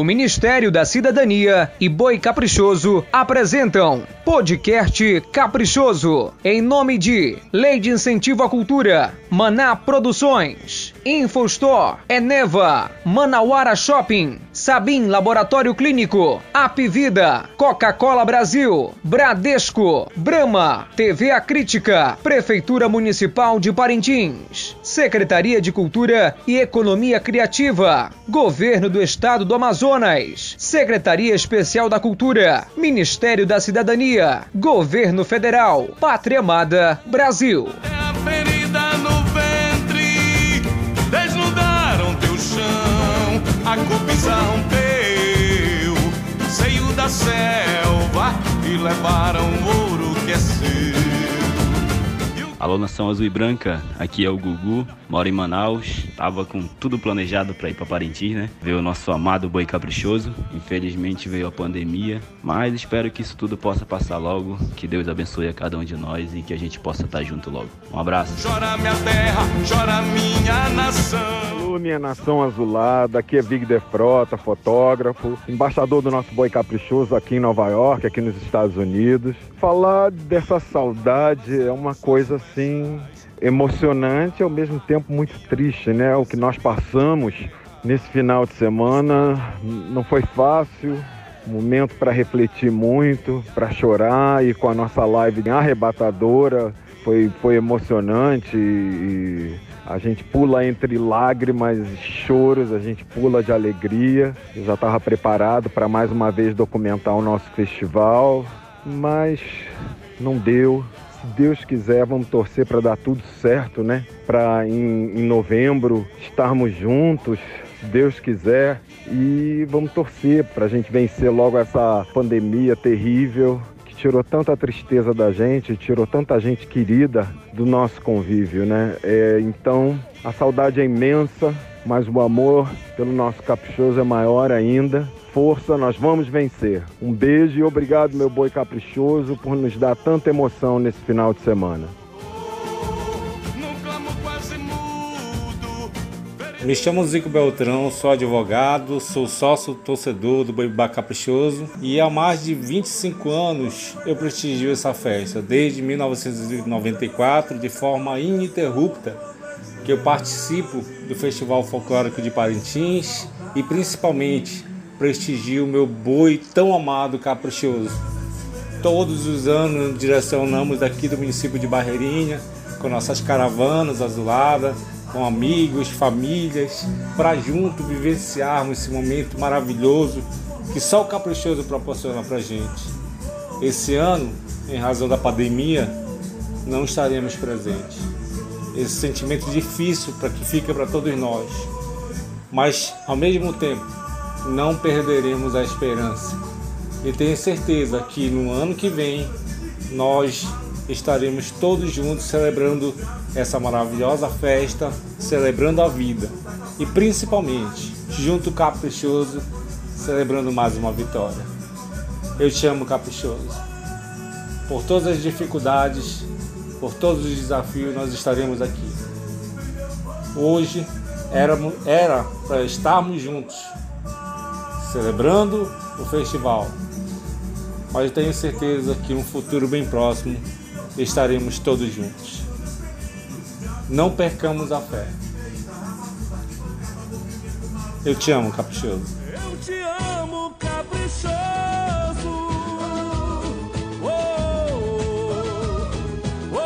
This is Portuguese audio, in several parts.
O Ministério da Cidadania e Boi Caprichoso apresentam Podcast Caprichoso, em nome de Lei de Incentivo à Cultura, Maná Produções, Infostore, Eneva, Manauara Shopping, Sabim Laboratório Clínico, Apivida, Coca-Cola Brasil, Bradesco, Brahma, TV A Crítica, Prefeitura Municipal de Parintins, Secretaria de Cultura e Economia Criativa, Governo do Estado do Amazonas, Secretaria Especial da Cultura, Ministério da Cidadania, Governo Federal, Pátria Amada, Brasil. É a selva e levaram ouro que é seu. Alô Nação Azul e Branca, aqui é o Gugu, moro em Manaus, tava com tudo planejado para ir para Parintins, né? Ver o nosso amado boi caprichoso. Infelizmente veio a pandemia, mas espero que isso tudo possa passar logo, que Deus abençoe a cada um de nós e que a gente possa estar junto logo. Um abraço. Chora minha terra, chora minha nação. Alô, minha nação azulada, aqui é Vig de Frota, fotógrafo, embaixador do nosso boi caprichoso aqui em Nova York, aqui nos Estados Unidos. Falar dessa saudade é uma coisa assim emocionante e ao mesmo tempo muito triste, né? O que nós passamos nesse final de semana não foi fácil, momento para refletir muito, para chorar e com a nossa live arrebatadora foi, foi emocionante e a gente pula entre lágrimas e choros, a gente pula de alegria. Eu já estava preparado para mais uma vez documentar o nosso festival, mas não deu. Se Deus quiser, vamos torcer para dar tudo certo, né? Para em, em novembro estarmos juntos, se Deus quiser. E vamos torcer para a gente vencer logo essa pandemia terrível que tirou tanta tristeza da gente, tirou tanta gente querida do nosso convívio, né? É, então a saudade é imensa, mas o amor pelo nosso caprichoso é maior ainda. Força, nós vamos vencer. Um beijo e obrigado, meu boi caprichoso, por nos dar tanta emoção nesse final de semana. Me chamo Zico Beltrão, sou advogado, sou sócio torcedor do Boi Caprichoso e há mais de 25 anos eu prestigio essa festa, desde 1994, de forma ininterrupta, que eu participo do Festival Folclórico de Parintins e principalmente prestigio meu boi tão amado Caprichoso. Todos os anos direcionamos daqui do município de Barreirinha com nossas caravanas azuladas, com amigos, famílias, para junto vivenciarmos esse momento maravilhoso que só o Caprichoso proporciona para gente. Esse ano, em razão da pandemia, não estaremos presentes. Esse sentimento difícil para que fica para todos nós, mas ao mesmo tempo não perderemos a esperança. E tenho certeza que no ano que vem nós estaremos todos juntos celebrando essa maravilhosa festa, celebrando a vida e principalmente, junto Caprichoso, celebrando mais uma vitória. Eu te amo, Caprichoso. Por todas as dificuldades, por todos os desafios, nós estaremos aqui. Hoje era para estarmos juntos, celebrando o festival. Mas tenho certeza que um futuro bem próximo estaremos todos juntos. Não percamos a fé. Eu te amo, Caprichoso. eu te amo, caprichoso. Oh, oh, oh.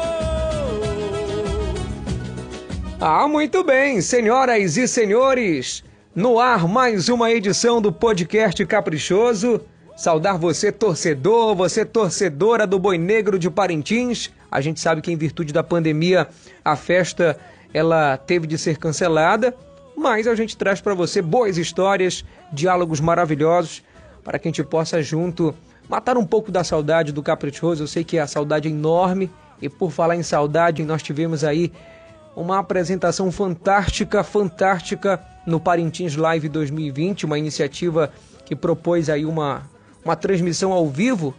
Ah, muito bem, senhoras e senhores. No ar, mais uma edição do podcast Caprichoso. Saudar você, torcedor, você, torcedora do Boi Negro de Parintins. A gente sabe que, em virtude da pandemia, a festa ela teve de ser cancelada, mas a gente traz para você boas histórias, diálogos maravilhosos, para que a gente possa junto matar um pouco da saudade do Caprichoso. Eu sei que a saudade é enorme, e por falar em saudade, nós tivemos aí uma apresentação fantástica, fantástica no Parintins Live 2020, uma iniciativa que propôs aí uma, uma transmissão ao vivo,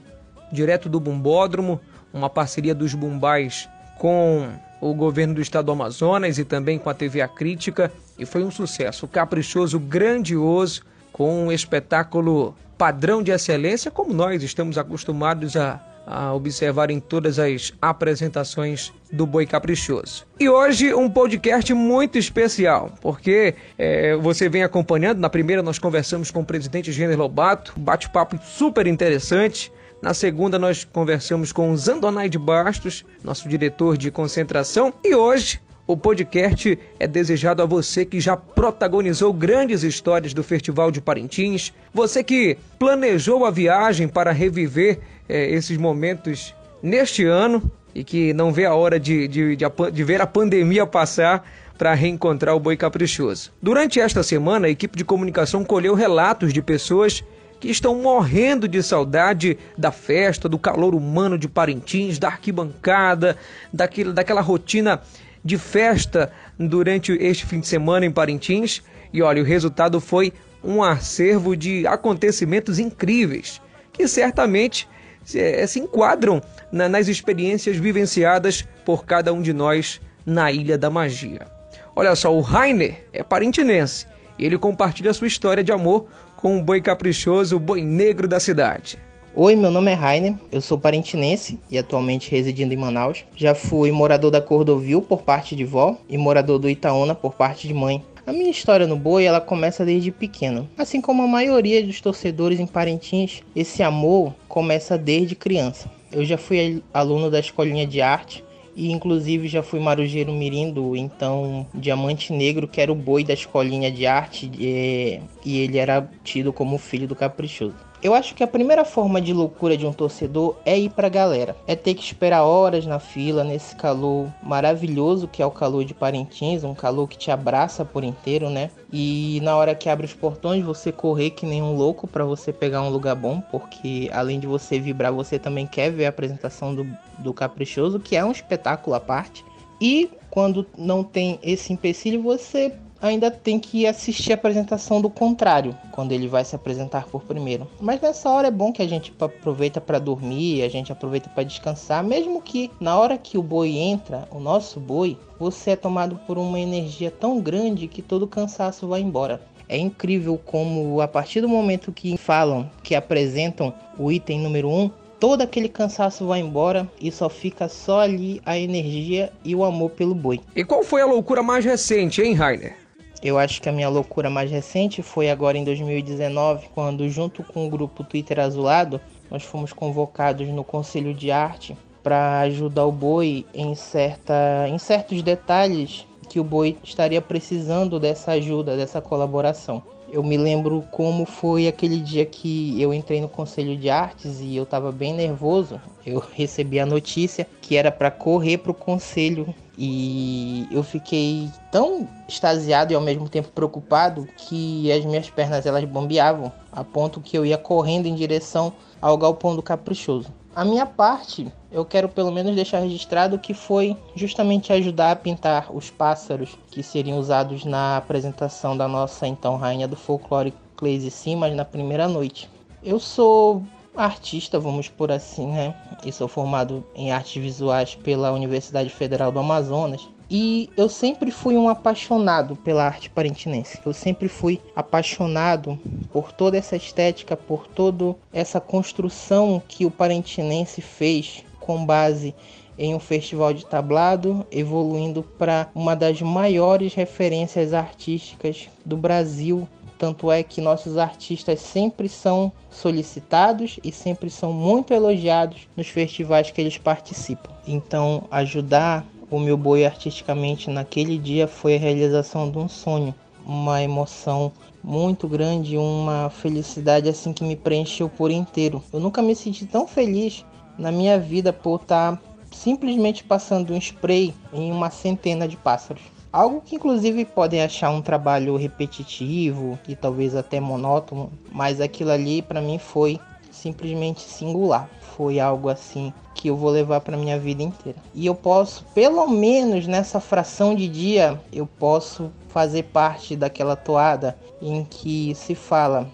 direto do Bumbódromo, uma parceria dos Bumbais com o governo do estado do Amazonas e também com a TV A Crítica, e foi um sucesso, caprichoso, grandioso, com um espetáculo padrão de excelência, como nós estamos acostumados a, a observar em todas as apresentações do Boi Caprichoso. E hoje um podcast muito especial, porque é, você vem acompanhando. Na primeira nós conversamos com o presidente Gênero Lobato, bate-papo super interessante. Na segunda, nós conversamos com Zandonai de Bastos, nosso diretor de concentração. E hoje, o podcast é desejado a você que já protagonizou grandes histórias do Festival de Parintins, você que planejou a viagem para reviver é, esses momentos neste ano e que não vê a hora de, de, de, de ver a pandemia passar para reencontrar o Boi Caprichoso. Durante esta semana, a equipe de comunicação colheu relatos de pessoas que estão morrendo de saudade da festa, do calor humano de Parintins, da arquibancada, daquele, daquela rotina de festa durante este fim de semana em Parintins. E olha, o resultado foi um acervo de acontecimentos incríveis que certamente se, eh, se enquadram na, nas experiências vivenciadas por cada um de nós na Ilha da Magia. Olha só, o Rainer é parintinense e ele compartilha sua história de amor com um boi caprichoso, o boi negro da cidade. Oi, meu nome é Rainer, eu sou parintinense e atualmente residindo em Manaus. Já fui morador da Cordovil por parte de vó e morador do Itaúna por parte de mãe. A minha história no boi ela começa desde pequeno. Assim como a maioria dos torcedores em Parintins, esse amor começa desde criança. Eu já fui aluno da escolinha de arte e inclusive já fui marujeiro mirim do então Diamante Negro, que era o boi da escolinha de arte e ele era tido como filho do Caprichoso. Eu acho que a primeira forma de loucura de um torcedor é ir pra galera. É ter que esperar horas na fila, nesse calor maravilhoso que é o calor de Parintins, um calor que te abraça por inteiro, né? E na hora que abre os portões, você correr que nem um louco para você pegar um lugar bom, porque além de você vibrar, você também quer ver a apresentação do, do Caprichoso, que é um espetáculo à parte. E quando não tem esse empecilho, você ainda tem que assistir a apresentação do contrário, quando ele vai se apresentar por primeiro. Mas nessa hora é bom que a gente aproveita para dormir, a gente aproveita para descansar, mesmo que na hora que o boi entra, o nosso boi, você é tomado por uma energia tão grande que todo o cansaço vai embora. É incrível como a partir do momento que falam, que apresentam o item número 1, um, todo aquele cansaço vai embora e só fica só ali a energia e o amor pelo boi. E qual foi a loucura mais recente, hein, Rainer? Eu acho que a minha loucura mais recente foi agora em 2019, quando, junto com o grupo Twitter Azulado, nós fomos convocados no Conselho de Arte para ajudar o boi em, certa, em certos detalhes que o boi estaria precisando dessa ajuda, dessa colaboração. Eu me lembro como foi aquele dia que eu entrei no Conselho de Artes e eu estava bem nervoso. Eu recebi a notícia que era para correr para o conselho e eu fiquei tão extasiado e ao mesmo tempo preocupado que as minhas pernas elas bombeavam a ponto que eu ia correndo em direção ao galpão do caprichoso. A minha parte, eu quero pelo menos deixar registrado que foi justamente ajudar a pintar os pássaros que seriam usados na apresentação da nossa então rainha do folclore Cleise Simas na primeira noite. Eu sou artista, vamos por assim, né? E sou formado em artes visuais pela Universidade Federal do Amazonas. E eu sempre fui um apaixonado pela arte parintinense. Eu sempre fui apaixonado por toda essa estética, por toda essa construção que o parintinense fez com base em um festival de tablado, evoluindo para uma das maiores referências artísticas do Brasil tanto é que nossos artistas sempre são solicitados e sempre são muito elogiados nos festivais que eles participam. Então, ajudar o meu boi artisticamente naquele dia foi a realização de um sonho, uma emoção muito grande, uma felicidade assim que me preencheu por inteiro. Eu nunca me senti tão feliz na minha vida por estar simplesmente passando um spray em uma centena de pássaros. Algo que inclusive podem achar um trabalho repetitivo e talvez até monótono, mas aquilo ali para mim foi simplesmente singular. Foi algo assim que eu vou levar para minha vida inteira. E eu posso, pelo menos nessa fração de dia, eu posso fazer parte daquela toada em que se fala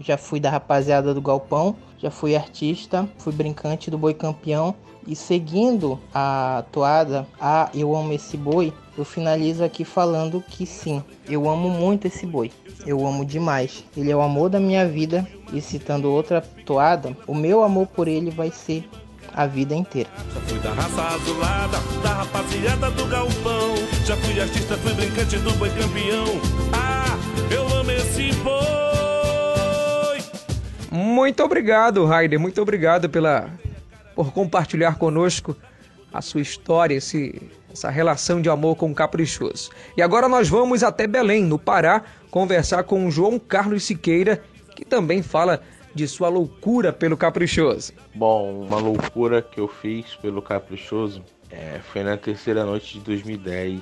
já fui da rapaziada do Galpão, já fui artista, fui brincante do Boi Campeão e seguindo a toada a Eu Amo Esse Boi, eu finalizo aqui falando que sim, eu amo muito esse boi. Eu amo demais. Ele é o amor da minha vida e citando outra toada, o meu amor por ele vai ser a vida inteira. Já fui da raça azulada, da rapaziada do galpão. Já fui artista, fui brincante do boi campeão. Ah, eu amo esse boi. Muito obrigado, Raider. Muito obrigado pela por compartilhar conosco a sua história, esse, essa relação de amor com o Caprichoso. E agora nós vamos até Belém, no Pará, conversar com o João Carlos Siqueira, que também fala de sua loucura pelo Caprichoso. Bom, uma loucura que eu fiz pelo Caprichoso é, foi na terceira noite de 2010.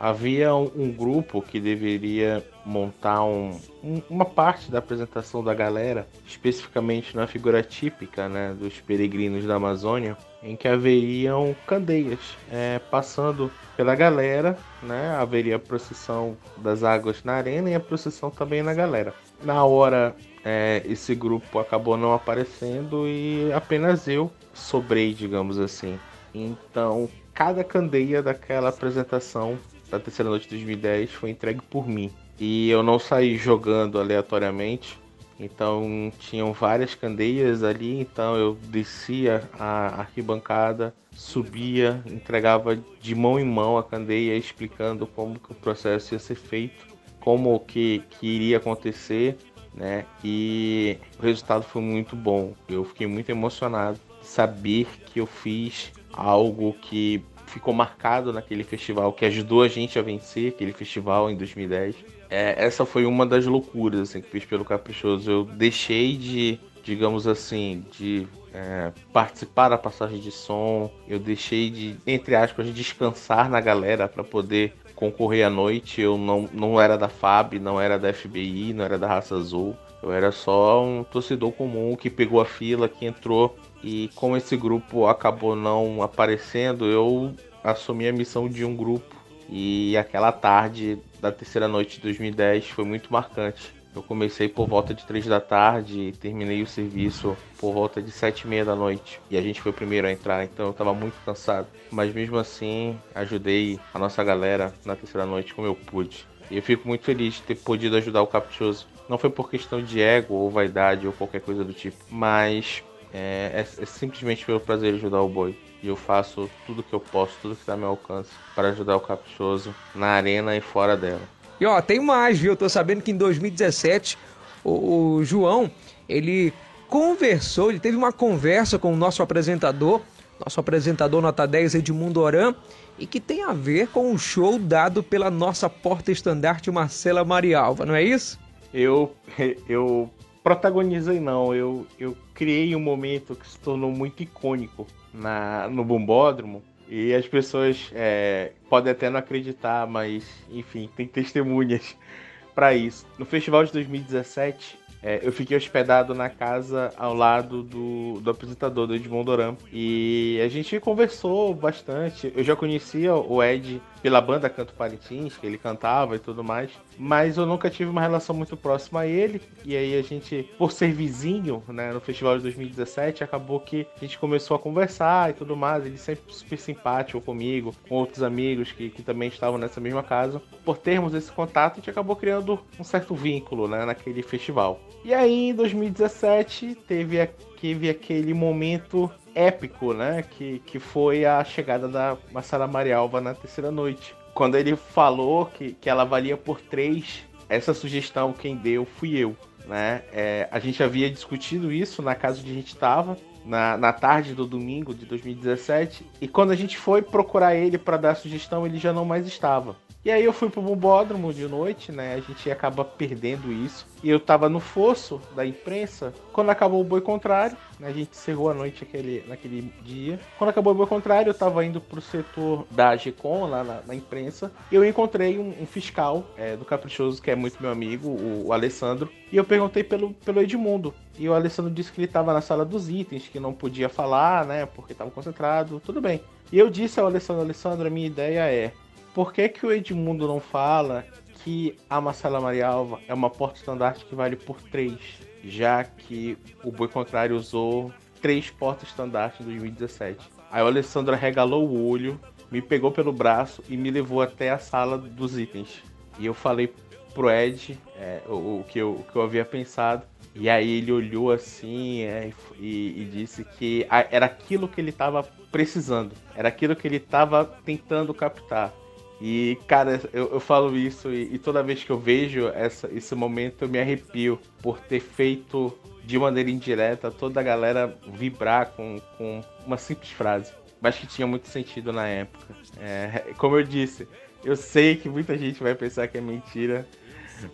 Havia um, um grupo que deveria montar um, um, uma parte da apresentação da galera, especificamente na figura típica né, dos peregrinos da Amazônia, em que haveriam candeias é, passando pela galera, né? Haveria a procissão das águas na arena e a procissão também na galera. Na hora é, esse grupo acabou não aparecendo e apenas eu sobrei, digamos assim. Então, cada candeia daquela apresentação da terceira noite de 2010 foi entregue por mim. E eu não saí jogando aleatoriamente. Então tinham várias candeias ali, então eu descia a arquibancada, subia, entregava de mão em mão a candeia, explicando como que o processo ia ser feito, como que, que iria acontecer né? E o resultado foi muito bom. Eu fiquei muito emocionado de saber que eu fiz algo que ficou marcado naquele festival, que ajudou a gente a vencer aquele festival em 2010. É, essa foi uma das loucuras assim, que fiz pelo Caprichoso. Eu deixei de, digamos assim, de é, participar da passagem de som, eu deixei de, entre aspas, descansar na galera para poder concorrer à noite. Eu não, não era da FAB, não era da FBI, não era da Raça Azul. Eu era só um torcedor comum que pegou a fila, que entrou. E como esse grupo acabou não aparecendo, eu assumi a missão de um grupo. E aquela tarde da terceira noite de 2010 foi muito marcante. Eu comecei por volta de 3 da tarde e terminei o serviço por volta de 7 e meia da noite. E a gente foi o primeiro a entrar, então eu estava muito cansado. Mas mesmo assim, ajudei a nossa galera na terceira noite como eu pude. E eu fico muito feliz de ter podido ajudar o Caprichoso. Não foi por questão de ego ou vaidade ou qualquer coisa do tipo, mas é, é, é simplesmente pelo prazer de ajudar o boi. E eu faço tudo que eu posso, tudo que está ao meu alcance para ajudar o Caprichoso na arena e fora dela. E ó, tem mais, viu? Eu tô sabendo que em 2017 o, o João, ele conversou, ele teve uma conversa com o nosso apresentador, nosso apresentador nota 10 Edmundo Oran, e que tem a ver com o show dado pela nossa porta-estandarte Marcela Marialva, não é isso? Eu, eu protagonizei não, eu, eu criei um momento que se tornou muito icônico na, no Bombódromo, e as pessoas é, podem até não acreditar, mas enfim, tem testemunhas para isso. No festival de 2017, é, eu fiquei hospedado na casa ao lado do, do apresentador, do Edmond Doran. E a gente conversou bastante. Eu já conhecia o Ed pela banda Canto Parintins, que ele cantava e tudo mais. Mas eu nunca tive uma relação muito próxima a ele. E aí a gente, por ser vizinho, né, no festival de 2017, acabou que a gente começou a conversar e tudo mais. Ele sempre super simpático comigo, com outros amigos que, que também estavam nessa mesma casa. Por termos esse contato, a gente acabou criando um certo vínculo né, naquele festival. E aí, em 2017, teve, teve aquele momento épico, né? Que, que foi a chegada da Massara Marialva na terceira noite. Quando ele falou que, que ela valia por três, essa sugestão quem deu fui eu. Né? É, a gente havia discutido isso na casa onde a gente estava, na, na tarde do domingo de 2017, e quando a gente foi procurar ele para dar a sugestão, ele já não mais estava. E aí eu fui pro bombódromo de noite, né? A gente acaba perdendo isso. E eu tava no fosso da imprensa quando acabou o boi contrário. Né? A gente encerrou a noite aquele, naquele dia. Quando acabou o boi contrário, eu tava indo pro setor da GECOM, lá na, na imprensa. E eu encontrei um, um fiscal é, do Caprichoso, que é muito meu amigo, o, o, Alessandro. E eu perguntei pelo, pelo Edmundo. E o Alessandro disse que ele tava na sala dos itens, que não podia falar, né? Porque tava concentrado. Tudo bem. E eu disse ao Alessandro, Alessandro, a minha ideia é por que, que o Edmundo não fala que a Marcela Marialva é uma porta-estandarte que vale por três, já que o Boi Contrário usou três porta-estandarte em 2017. Aí o Alessandro regalou o olho, me pegou pelo braço e me levou até a sala dos itens. E eu falei pro Ed é, o, o, que eu, o que eu havia pensado. E aí ele olhou assim é, e, e, disse que era aquilo que ele estava precisando, era aquilo que ele estava tentando captar. E, cara, eu, eu falo isso e, e, toda vez que eu vejo essa, esse momento eu me arrepio por ter feito de maneira indireta toda a galera vibrar com, com uma simples frase, mas que tinha muito sentido na época. É, como eu disse, eu sei que muita gente vai pensar que é mentira,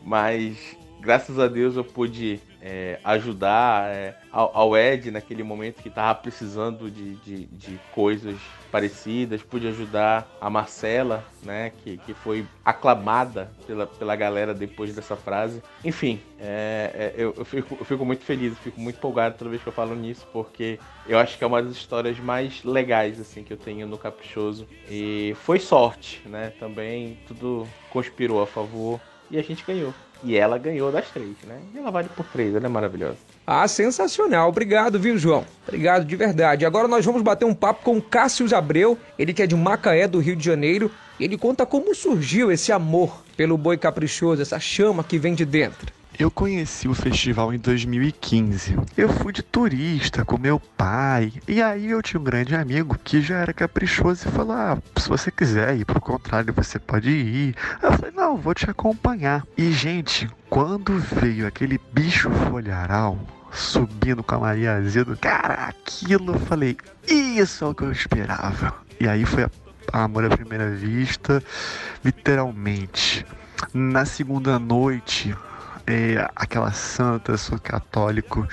mas graças a Deus eu pude é, ajudar é, ao, ao, Ed naquele momento que estava precisando de, de, de, coisas parecidas, pude ajudar a Marcela, né, que, que foi aclamada pela, pela galera depois dessa frase. Enfim, é, é eu, eu, fico, eu fico muito feliz, fico muito empolgado toda vez que eu falo nisso, porque eu acho que é uma das histórias mais legais assim que eu tenho no Caprichoso. E foi sorte, né? Também tudo conspirou a favor e a gente ganhou. E ela ganhou das três, né? E ela vale por três, ela é maravilhosa. Ah, sensacional. Obrigado, viu, João? Obrigado de verdade. Agora nós vamos bater um papo com o Cássio Abreu, ele que é de Macaé, do Rio de Janeiro. Ele conta como surgiu esse amor pelo boi caprichoso, essa chama que vem de dentro. Eu conheci o festival em 2015. Eu fui de turista com meu pai. E aí eu tinha um grande amigo que já era caprichoso e falou: Ah, se você quiser ir pro contrário, você pode ir. Eu falei: Não, vou te acompanhar. E, gente, quando veio aquele bicho folharal subindo com a Maria Azedo, cara, aquilo eu falei: Isso é o que eu esperava. E aí foi a amor à primeira vista, literalmente. Na segunda noite, é, aquela santa, sou católico.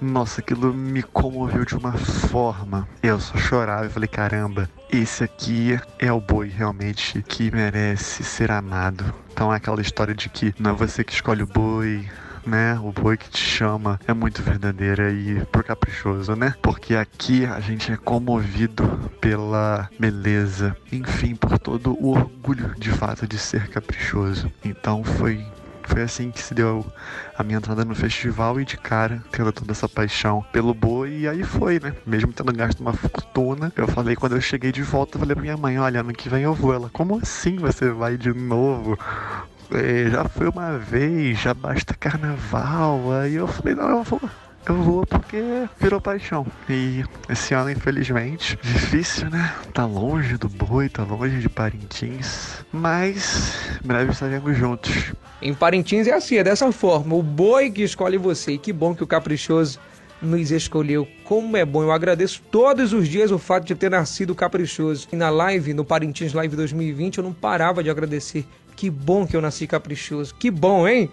Nossa, aquilo me comoveu de uma forma. Eu só chorava e falei: caramba, esse aqui é o boi realmente que merece ser amado. Então é aquela história de que não é você que escolhe o boi, né? O boi que te chama é muito verdadeira e por caprichoso, né? Porque aqui a gente é comovido pela beleza, enfim, por todo o orgulho de fato de ser caprichoso. Então foi foi assim que se deu a minha entrada no festival e de cara, tendo toda essa paixão pelo boi, e aí foi, né? Mesmo tendo gasto uma fortuna, eu falei, quando eu cheguei de volta, eu falei pra minha mãe, olha, ano que vem eu vou. Ela, como assim você vai de novo? É, já foi uma vez, já basta carnaval. Aí eu falei, não, eu vou. Eu vou porque virou paixão. E esse ano, infelizmente, difícil, né? Tá longe do boi, tá longe de Parintins. Mas breve estaremos juntos. Em Parintins é assim, é dessa forma. O boi que escolhe você. E que bom que o caprichoso nos escolheu. Como é bom. Eu agradeço todos os dias o fato de ter nascido caprichoso. E na live, no Parintins Live 2020, eu não parava de agradecer. Que bom que eu nasci caprichoso. Que bom, hein?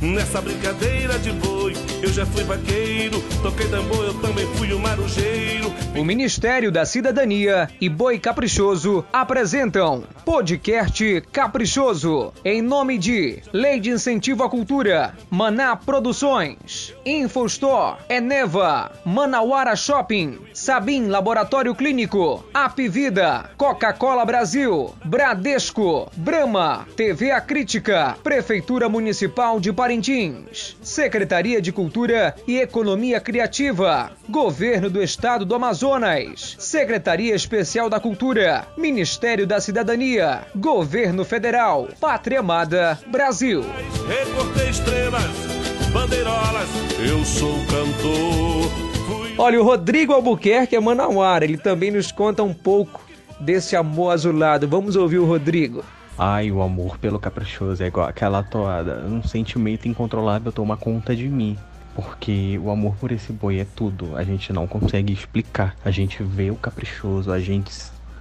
Nessa brincadeira de boi, eu já fui vaqueiro, toquei tambor, eu também fui o marujeiro. O Ministério da Cidadania e Boi Caprichoso apresentam Podcast Caprichoso, em nome de Lei de Incentivo à Cultura, Maná Produções, Infostore, Eneva, Manauara Shopping, Sabim Laboratório Clínico, Apivida, Coca-Cola Brasil, Bradesco, Brama, TV A Crítica, Prefeitura Municipal de Parintins, Secretaria de Cultura e Economia Criativa, Governo do Estado do Amazonas, Secretaria Especial da Cultura, Ministério da Cidadania, Governo Federal, Pátria Amada, Brasil. Recortei estrelas, bandeirolas, eu sou cantor. Olha, o Rodrigo Albuquerque é manauara, ele também nos conta um pouco desse amor azulado. Vamos ouvir o Rodrigo. Ai, o amor pelo caprichoso é igual aquela toada. Um sentimento incontrolável toma conta de mim. Porque o amor por esse boi é tudo. A gente não consegue explicar. A gente vê o caprichoso, a gente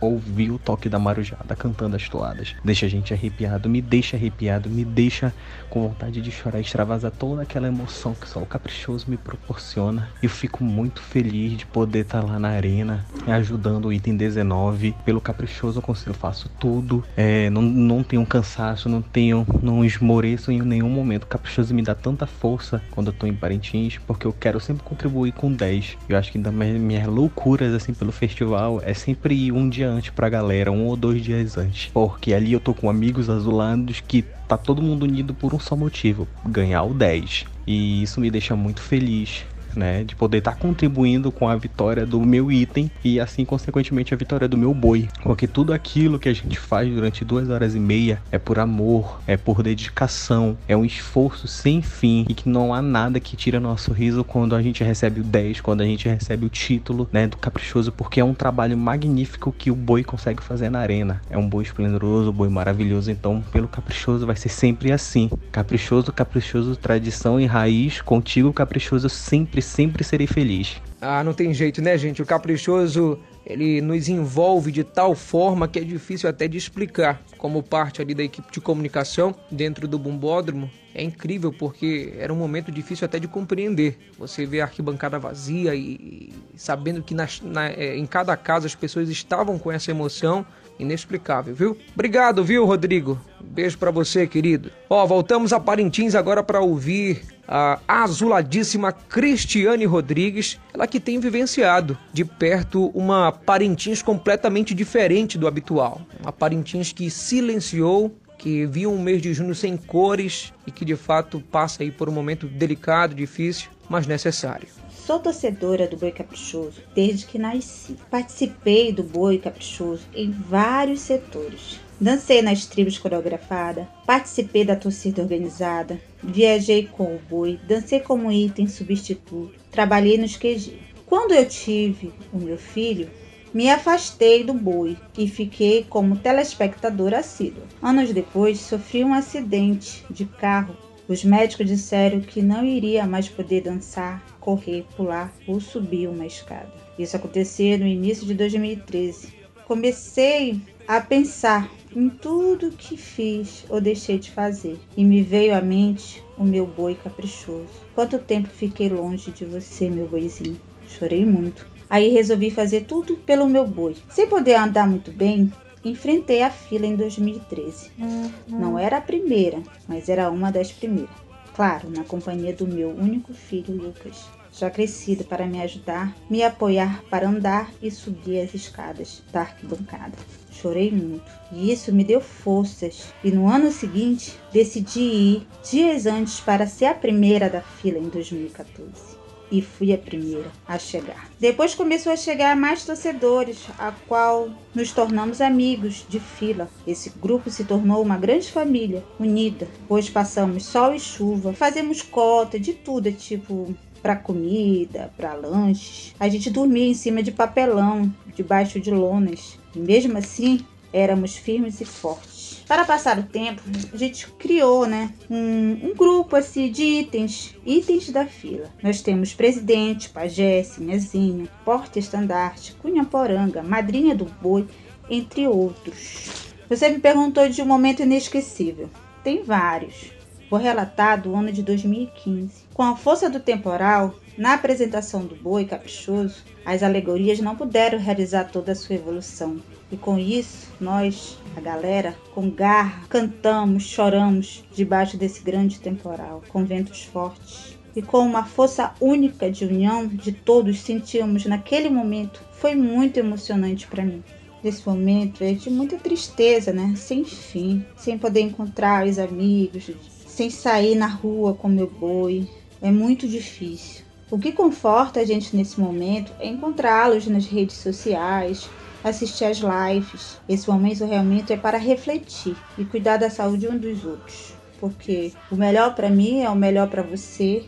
ouvir o toque da marujada cantando as toadas. Deixa a gente arrepiado, me deixa arrepiado, me deixa com vontade de chorar, extravasar toda aquela emoção que só o caprichoso me proporciona. Eu fico muito feliz de poder estar lá na arena, ajudando o item 19. Pelo caprichoso eu consigo, faço tudo. É, não, não tenho cansaço, não tenho, não esmoreço em nenhum momento. O caprichoso me dá tanta força quando eu tô em Parintins, porque eu quero sempre contribuir com 10. Eu acho que das minhas loucuras assim pelo festival é sempre um dia antes pra galera, um ou dois dias antes. Porque ali eu tô com amigos azulados que tá todo mundo unido por um só motivo: ganhar o 10. E isso me deixa muito feliz né? De poder estar tá contribuindo com a vitória do meu item e assim, consequentemente, a vitória do meu boi. Porque tudo aquilo que a gente faz durante duas horas e meia é por amor, é por dedicação, é um esforço sem fim e que não há nada que tira nosso riso quando a gente recebe o 10, quando a gente recebe o título, né, do caprichoso, porque é um trabalho magnífico que o boi consegue fazer na arena. É um boi esplendoroso, um boi maravilhoso, então pelo caprichoso vai ser sempre assim. Caprichoso, caprichoso, tradição e raiz, contigo caprichoso sempre sempre serei feliz. Ah, não tem jeito, né, gente? O caprichoso ele nos envolve de tal forma que é difícil até de explicar. Como parte ali da equipe de comunicação dentro do Bumbódromo, é incrível porque era um momento difícil até de compreender. Você vê a arquibancada vazia e, sabendo que nas, na, é, em cada casa as pessoas estavam com essa emoção inexplicável, viu? Obrigado, viu, Rodrigo? Beijo para você, querido. Ó, voltamos a Parintins agora para ouvir a azuladíssima Cristiane Rodrigues, ela que tem vivenciado de perto uma Parintins completamente diferente do habitual. Uma Parintins que silenciou, que viu um mês de junho sem cores e que de fato passa aí por um momento delicado, difícil, mas necessário. Sou torcedora do Boi Caprichoso desde que nasci. Participei do Boi Caprichoso em vários setores. Dancei nas tribos coreografadas, participei da torcida organizada, viajei com o boi, dancei como item substituto, trabalhei nos QG. Quando eu tive o meu filho, me afastei do boi e fiquei como telespectador assíduo. Anos depois, sofri um acidente de carro. Os médicos disseram que não iria mais poder dançar, correr, pular ou subir uma escada. Isso aconteceu no início de 2013. Comecei a pensar em tudo que fiz ou deixei de fazer e me veio à mente o meu boi caprichoso. Quanto tempo fiquei longe de você, meu boizinho? Chorei muito. Aí resolvi fazer tudo pelo meu boi. Sem poder andar muito bem, enfrentei a fila em 2013. Uhum. Não era a primeira, mas era uma das primeiras. Claro, na companhia do meu único filho, Lucas, já crescido para me ajudar, me apoiar para andar e subir as escadas da arquibancada. Chorei muito e isso me deu forças. E no ano seguinte, decidi ir dias antes para ser a primeira da fila em 2014 e fui a primeira a chegar. Depois começou a chegar mais torcedores, a qual nos tornamos amigos de fila. Esse grupo se tornou uma grande família, unida, pois passamos sol e chuva, fazemos cota de tudo, tipo para comida, para lanches. A gente dormia em cima de papelão, debaixo de lonas. E mesmo assim, éramos firmes e fortes. Para passar o tempo, a gente criou né, um, um grupo assim, de itens, itens da fila. Nós temos presidente, pajé, sinhazinha, porta-estandarte, cunha-poranga, madrinha do boi, entre outros. Você me perguntou de um momento inesquecível. Tem vários. Vou relatar do ano de 2015. Com a força do temporal, na apresentação do boi caprichoso, as alegorias não puderam realizar toda a sua evolução. E com isso, nós, a galera, com garra, cantamos, choramos debaixo desse grande temporal, com ventos fortes. E com uma força única de união de todos sentíamos naquele momento, foi muito emocionante para mim. Nesse momento é de muita tristeza, né? Sem fim, sem poder encontrar os amigos, sem sair na rua com meu boi. É muito difícil. O que conforta a gente nesse momento é encontrá-los nas redes sociais, assistir às lives. Esse momento realmente é para refletir e cuidar da saúde um dos outros, porque o melhor para mim é o melhor para você,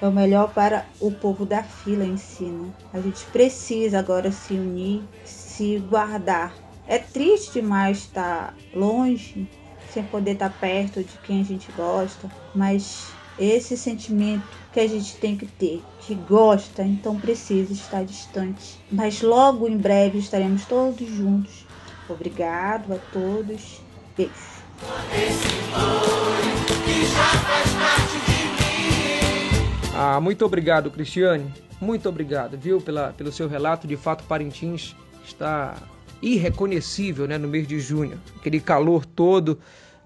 é o melhor para o povo da fila em si. Né? A gente precisa agora se unir, se guardar. É triste demais estar longe, sem poder estar perto de quem a gente gosta, mas esse sentimento que a gente tem que ter, que gosta, então precisa estar distante. Mas logo em breve estaremos todos juntos. Obrigado a todos. Beijo. Ah, muito obrigado, Cristiane. Muito obrigado, viu, pela, pelo seu relato. De fato, Parintins está irreconhecível né, no mês de junho. Aquele calor todo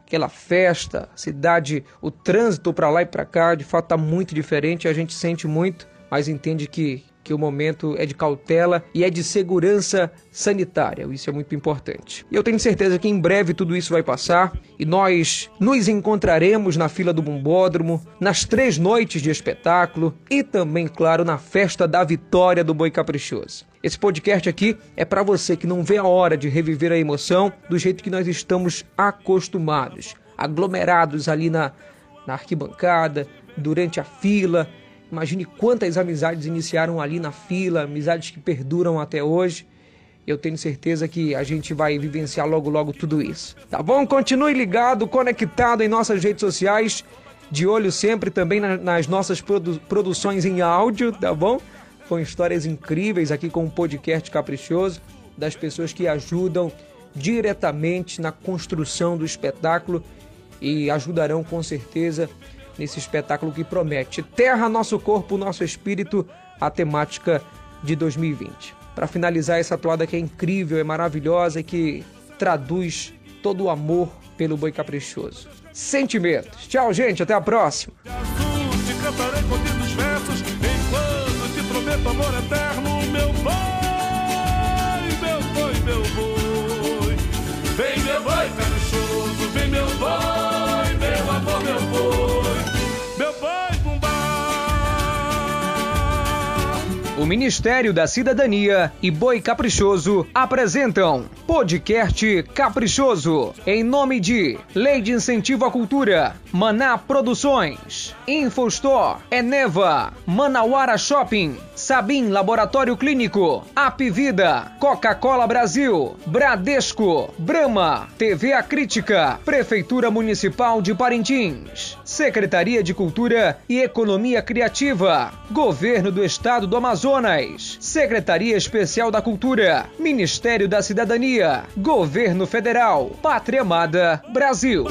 aquela festa, cidade, o trânsito para lá e para cá, de fato está muito diferente, a gente sente muito, mas entende que, que o momento é de cautela e é de segurança sanitária. Isso é muito importante. E eu tenho certeza que em breve tudo isso vai passar e nós nos encontraremos na fila do Bombódromo, nas três noites de espetáculo e também, claro, na festa da vitória do Boi Caprichoso. Esse podcast aqui é para você que não vê a hora de reviver a emoção do jeito que nós estamos acostumados, aglomerados ali na, na arquibancada, durante a fila Imagine quantas amizades iniciaram ali na fila, amizades que perduram até hoje. Eu tenho certeza que a gente vai vivenciar logo logo tudo isso. Tá bom? Continue ligado, conectado em nossas redes sociais, de olho sempre também nas nossas produ produções em áudio, tá bom? Com histórias incríveis aqui com o podcast Caprichoso, das pessoas que ajudam diretamente na construção do espetáculo e ajudarão com certeza nesse espetáculo que promete Terra, Nosso Corpo, Nosso Espírito, a temática de 2020. Para finalizar essa toada que é incrível, é maravilhosa e que traduz todo o amor pelo boi caprichoso. Sentimentos. Tchau, gente. Até a próxima. Vem O Ministério da Cidadania e Boi Caprichoso apresentam Podcast Caprichoso. Em nome de Lei de Incentivo à Cultura, Maná Produções, Infostore, Eneva, Manauara Shopping, Sabim Laboratório Clínico, Apivida, Coca-Cola Brasil, Bradesco, Brama, TV A Crítica, Prefeitura Municipal de Parintins, Secretaria de Cultura e Economia Criativa, Governo do Estado do Amazonas, Secretaria Especial da Cultura, Ministério da Cidadania, Governo Federal, Pátria Amada, Brasil.